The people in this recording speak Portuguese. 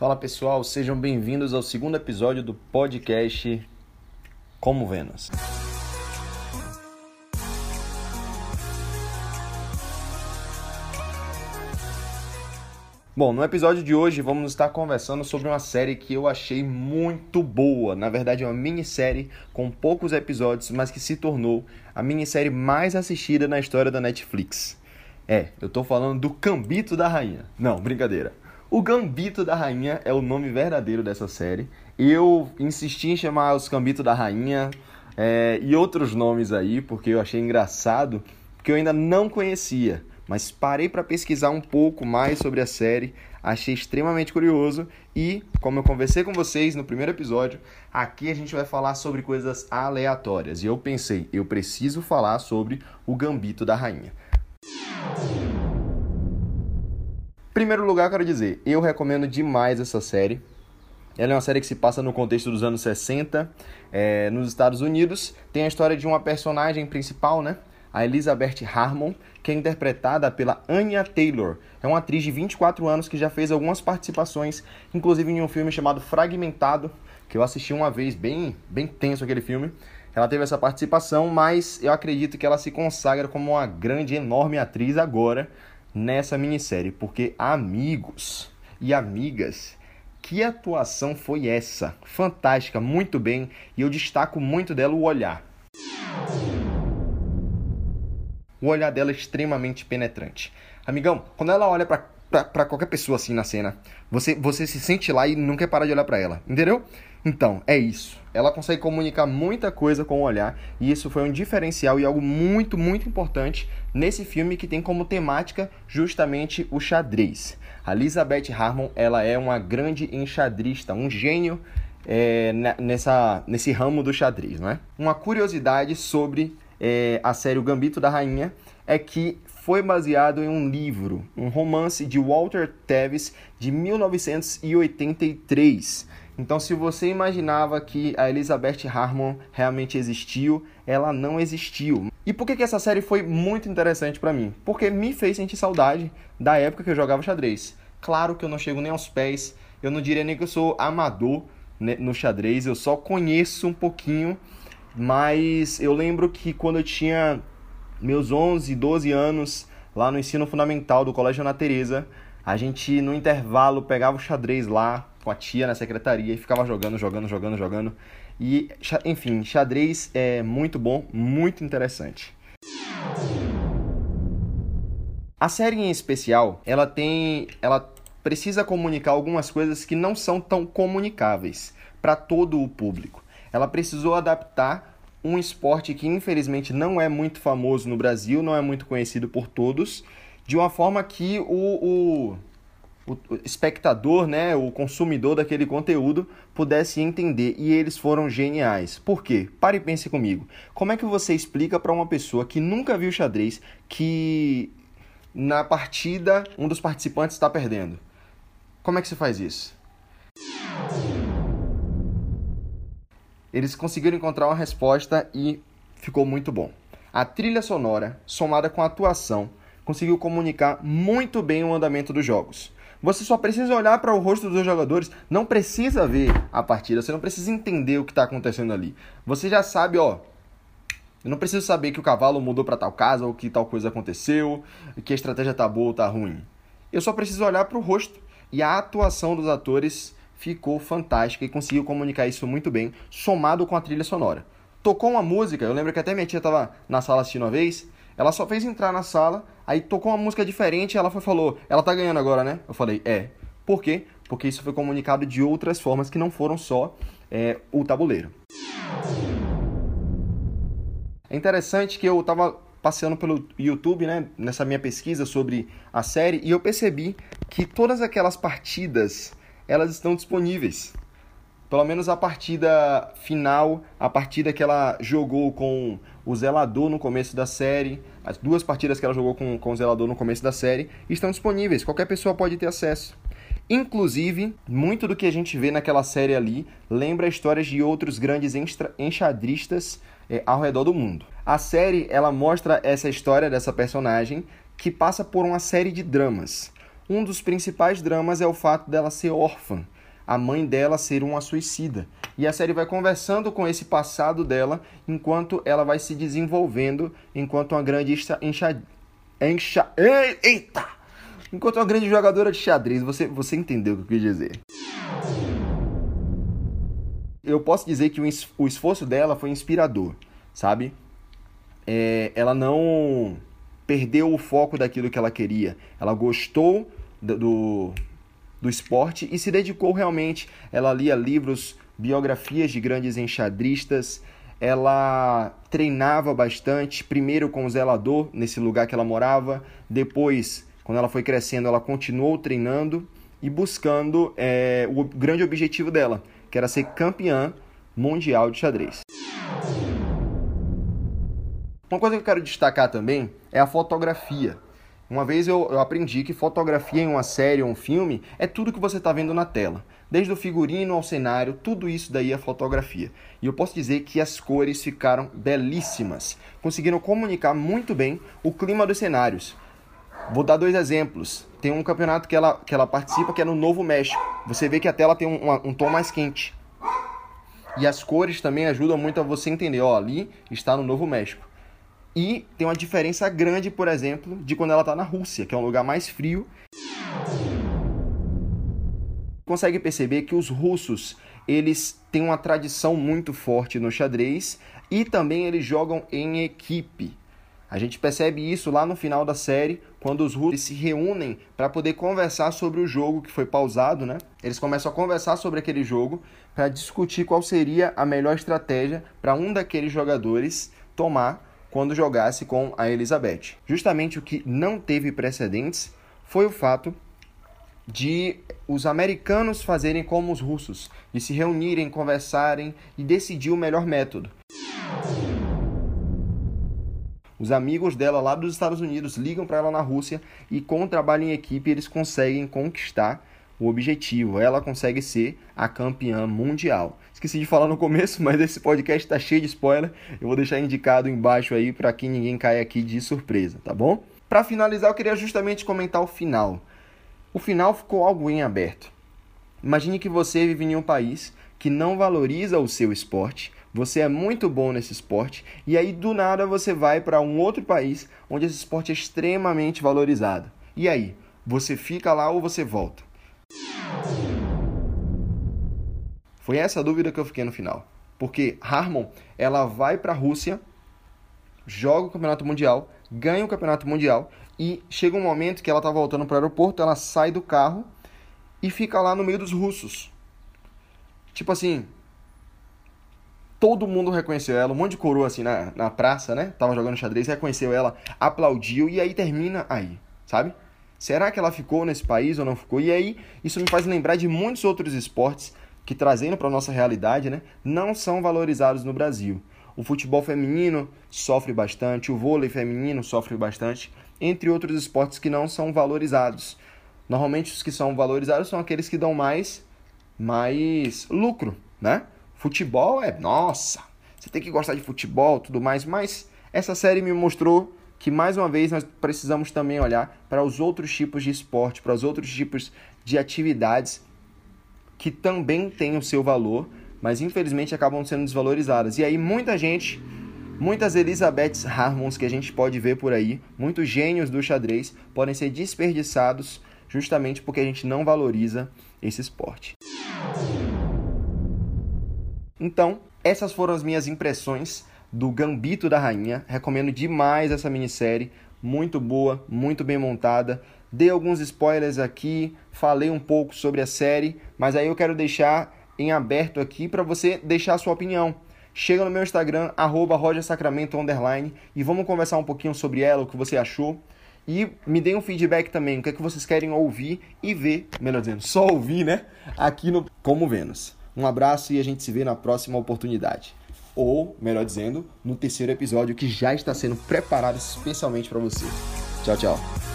Fala pessoal, sejam bem-vindos ao segundo episódio do podcast Como Vênus. Bom, no episódio de hoje vamos estar conversando sobre uma série que eu achei muito boa. Na verdade, é uma minissérie com poucos episódios, mas que se tornou a minissérie mais assistida na história da Netflix. É, eu tô falando do Gambito da Rainha. Não, brincadeira. O Gambito da Rainha é o nome verdadeiro dessa série. Eu insisti em chamar os Gambito da Rainha é, e outros nomes aí, porque eu achei engraçado, porque eu ainda não conhecia. Mas parei para pesquisar um pouco mais sobre a série, achei extremamente curioso e, como eu conversei com vocês no primeiro episódio, aqui a gente vai falar sobre coisas aleatórias. E eu pensei, eu preciso falar sobre o Gambito da Rainha. Primeiro lugar, eu quero dizer, eu recomendo demais essa série. Ela é uma série que se passa no contexto dos anos 60, é, nos Estados Unidos. Tem a história de uma personagem principal, né? A Elizabeth Harmon, que é interpretada pela Anya Taylor. É uma atriz de 24 anos que já fez algumas participações, inclusive em um filme chamado Fragmentado, que eu assisti uma vez, bem, bem tenso aquele filme. Ela teve essa participação, mas eu acredito que ela se consagra como uma grande, enorme atriz agora, nessa minissérie, porque amigos e amigas, que atuação foi essa? Fantástica, muito bem, e eu destaco muito dela o olhar. O olhar dela é extremamente penetrante. Amigão, quando ela olha para qualquer pessoa assim na cena, você você se sente lá e não quer parar de olhar para ela, entendeu? Então, é isso. Ela consegue comunicar muita coisa com o olhar e isso foi um diferencial e algo muito, muito importante nesse filme que tem como temática justamente o xadrez. A Elizabeth Harmon, ela é uma grande enxadrista, um gênio é, nessa, nesse ramo do xadrez, não é? Uma curiosidade sobre é, a série O Gambito da Rainha é que foi baseado em um livro, um romance de Walter Tevis de 1983. Então, se você imaginava que a Elizabeth Harmon realmente existiu, ela não existiu. E por que, que essa série foi muito interessante para mim? Porque me fez sentir saudade da época que eu jogava xadrez. Claro que eu não chego nem aos pés, eu não diria nem que eu sou amador né, no xadrez, eu só conheço um pouquinho, mas eu lembro que quando eu tinha meus 11, 12 anos, lá no ensino fundamental do Colégio Ana Teresa, a gente no intervalo pegava o xadrez lá, com a tia na secretaria e ficava jogando, jogando, jogando, jogando. E, enfim, xadrez é muito bom, muito interessante. A série em especial, ela tem, ela precisa comunicar algumas coisas que não são tão comunicáveis para todo o público. Ela precisou adaptar um esporte que infelizmente não é muito famoso no Brasil, não é muito conhecido por todos, de uma forma que o, o o espectador, né, o consumidor daquele conteúdo pudesse entender e eles foram geniais. Por quê? Pare e pense comigo. Como é que você explica para uma pessoa que nunca viu xadrez que na partida um dos participantes está perdendo? Como é que você faz isso? Eles conseguiram encontrar uma resposta e ficou muito bom. A trilha sonora, somada com a atuação, conseguiu comunicar muito bem o andamento dos jogos. Você só precisa olhar para o rosto dos jogadores, não precisa ver a partida, você não precisa entender o que está acontecendo ali. Você já sabe, ó. Eu não preciso saber que o cavalo mudou para tal casa ou que tal coisa aconteceu, que a estratégia tá boa ou tá ruim. Eu só preciso olhar para o rosto e a atuação dos atores ficou fantástica e conseguiu comunicar isso muito bem, somado com a trilha sonora. Tocou uma música, eu lembro que até minha tia estava na sala assistindo uma vez, ela só fez entrar na sala, aí tocou uma música diferente, ela foi falou, ela tá ganhando agora, né? Eu falei, é. Por quê? Porque isso foi comunicado de outras formas que não foram só é, o tabuleiro. É interessante que eu tava passeando pelo YouTube, né, nessa minha pesquisa sobre a série, e eu percebi que todas aquelas partidas, elas estão disponíveis. Pelo menos a partida final, a partida que ela jogou com o Zelador no começo da série, as duas partidas que ela jogou com, com o Zelador no começo da série estão disponíveis, qualquer pessoa pode ter acesso. Inclusive, muito do que a gente vê naquela série ali lembra histórias de outros grandes enxadristas é, ao redor do mundo. A série ela mostra essa história dessa personagem que passa por uma série de dramas. Um dos principais dramas é o fato dela ser órfã, a mãe dela ser uma suicida. E a série vai conversando com esse passado dela enquanto ela vai se desenvolvendo enquanto uma grande enxa... enxa... Eita! Enquanto uma grande jogadora de xadrez. Você, você entendeu o que eu quis dizer. Eu posso dizer que o esforço dela foi inspirador, sabe? É, ela não perdeu o foco daquilo que ela queria. Ela gostou do esporte e se dedicou realmente. Ela lia livros, biografias de grandes enxadristas, ela treinava bastante, primeiro com o zelador, nesse lugar que ela morava, depois, quando ela foi crescendo, ela continuou treinando e buscando é, o grande objetivo dela, que era ser campeã mundial de xadrez. Uma coisa que eu quero destacar também é a fotografia. Uma vez eu, aprendi que fotografia em uma série ou um filme é tudo que você está vendo na tela. Desde o figurino ao cenário, tudo isso daí é fotografia. E eu posso dizer que as cores ficaram belíssimas. Conseguiram comunicar muito bem o clima dos cenários. Vou dar dois exemplos. Tem um campeonato que ela, que ela participa que é no Novo México. Você vê que a tela tem um, um tom mais quente. E as cores também ajudam muito a você entender, ó, ali está no Novo México. E tem uma diferença grande, por exemplo, de quando ela está na Rússia, que é um lugar mais frio. Consegue perceber que os russos eles têm uma tradição muito forte no xadrez e também eles jogam em equipe. A gente percebe isso lá no final da série, quando os russos se reúnem para poder conversar sobre o jogo que foi pausado, né? Eles começam a conversar sobre aquele jogo para discutir qual seria a melhor estratégia para um daqueles jogadores tomar quando jogasse com a Elizabeth. Justamente o que não teve precedentes foi o fato de os americanos fazerem como os russos, de se reunirem, conversarem e decidir o melhor método. Os amigos dela lá dos Estados Unidos ligam para ela na Rússia e com o trabalho em equipe eles conseguem conquistar o objetivo. Ela consegue ser a campeã mundial. Esqueci de falar no começo, mas esse podcast está cheio de spoiler. Eu vou deixar indicado embaixo aí para que ninguém caia aqui de surpresa, tá bom? Para finalizar, eu queria justamente comentar o final. O final ficou algo em aberto. Imagine que você vive em um país que não valoriza o seu esporte, você é muito bom nesse esporte e aí do nada você vai para um outro país onde esse esporte é extremamente valorizado. E aí, você fica lá ou você volta? Foi essa dúvida que eu fiquei no final. Porque Harmon, ela vai para a Rússia, joga o Campeonato Mundial, ganha o Campeonato Mundial e chega um momento que ela tá voltando para o aeroporto, ela sai do carro e fica lá no meio dos russos. Tipo assim, todo mundo reconheceu ela, um monte de coroa assim na, na praça, né? Tava jogando xadrez, reconheceu ela, aplaudiu e aí termina aí, sabe? Será que ela ficou nesse país ou não ficou? E aí, isso me faz lembrar de muitos outros esportes que trazendo para a nossa realidade, né, não são valorizados no Brasil. O futebol feminino sofre bastante, o vôlei feminino sofre bastante, entre outros esportes que não são valorizados. Normalmente os que são valorizados são aqueles que dão mais mais lucro, né? Futebol é, nossa, você tem que gostar de futebol, tudo mais, mas essa série me mostrou que mais uma vez nós precisamos também olhar para os outros tipos de esporte, para os outros tipos de atividades que também têm o seu valor, mas infelizmente acabam sendo desvalorizadas. E aí muita gente, muitas Elizabeths Harmons que a gente pode ver por aí, muitos gênios do xadrez podem ser desperdiçados justamente porque a gente não valoriza esse esporte. Então, essas foram as minhas impressões do Gambito da Rainha. Recomendo demais essa minissérie, muito boa, muito bem montada. Dei alguns spoilers aqui, falei um pouco sobre a série, mas aí eu quero deixar em aberto aqui para você deixar a sua opinião. Chega no meu Instagram, arroba e vamos conversar um pouquinho sobre ela, o que você achou. E me deem um feedback também, o que é que vocês querem ouvir e ver, melhor dizendo, só ouvir, né? Aqui no Como Vênus. Um abraço e a gente se vê na próxima oportunidade. Ou, melhor dizendo, no terceiro episódio que já está sendo preparado especialmente para você. Tchau, tchau.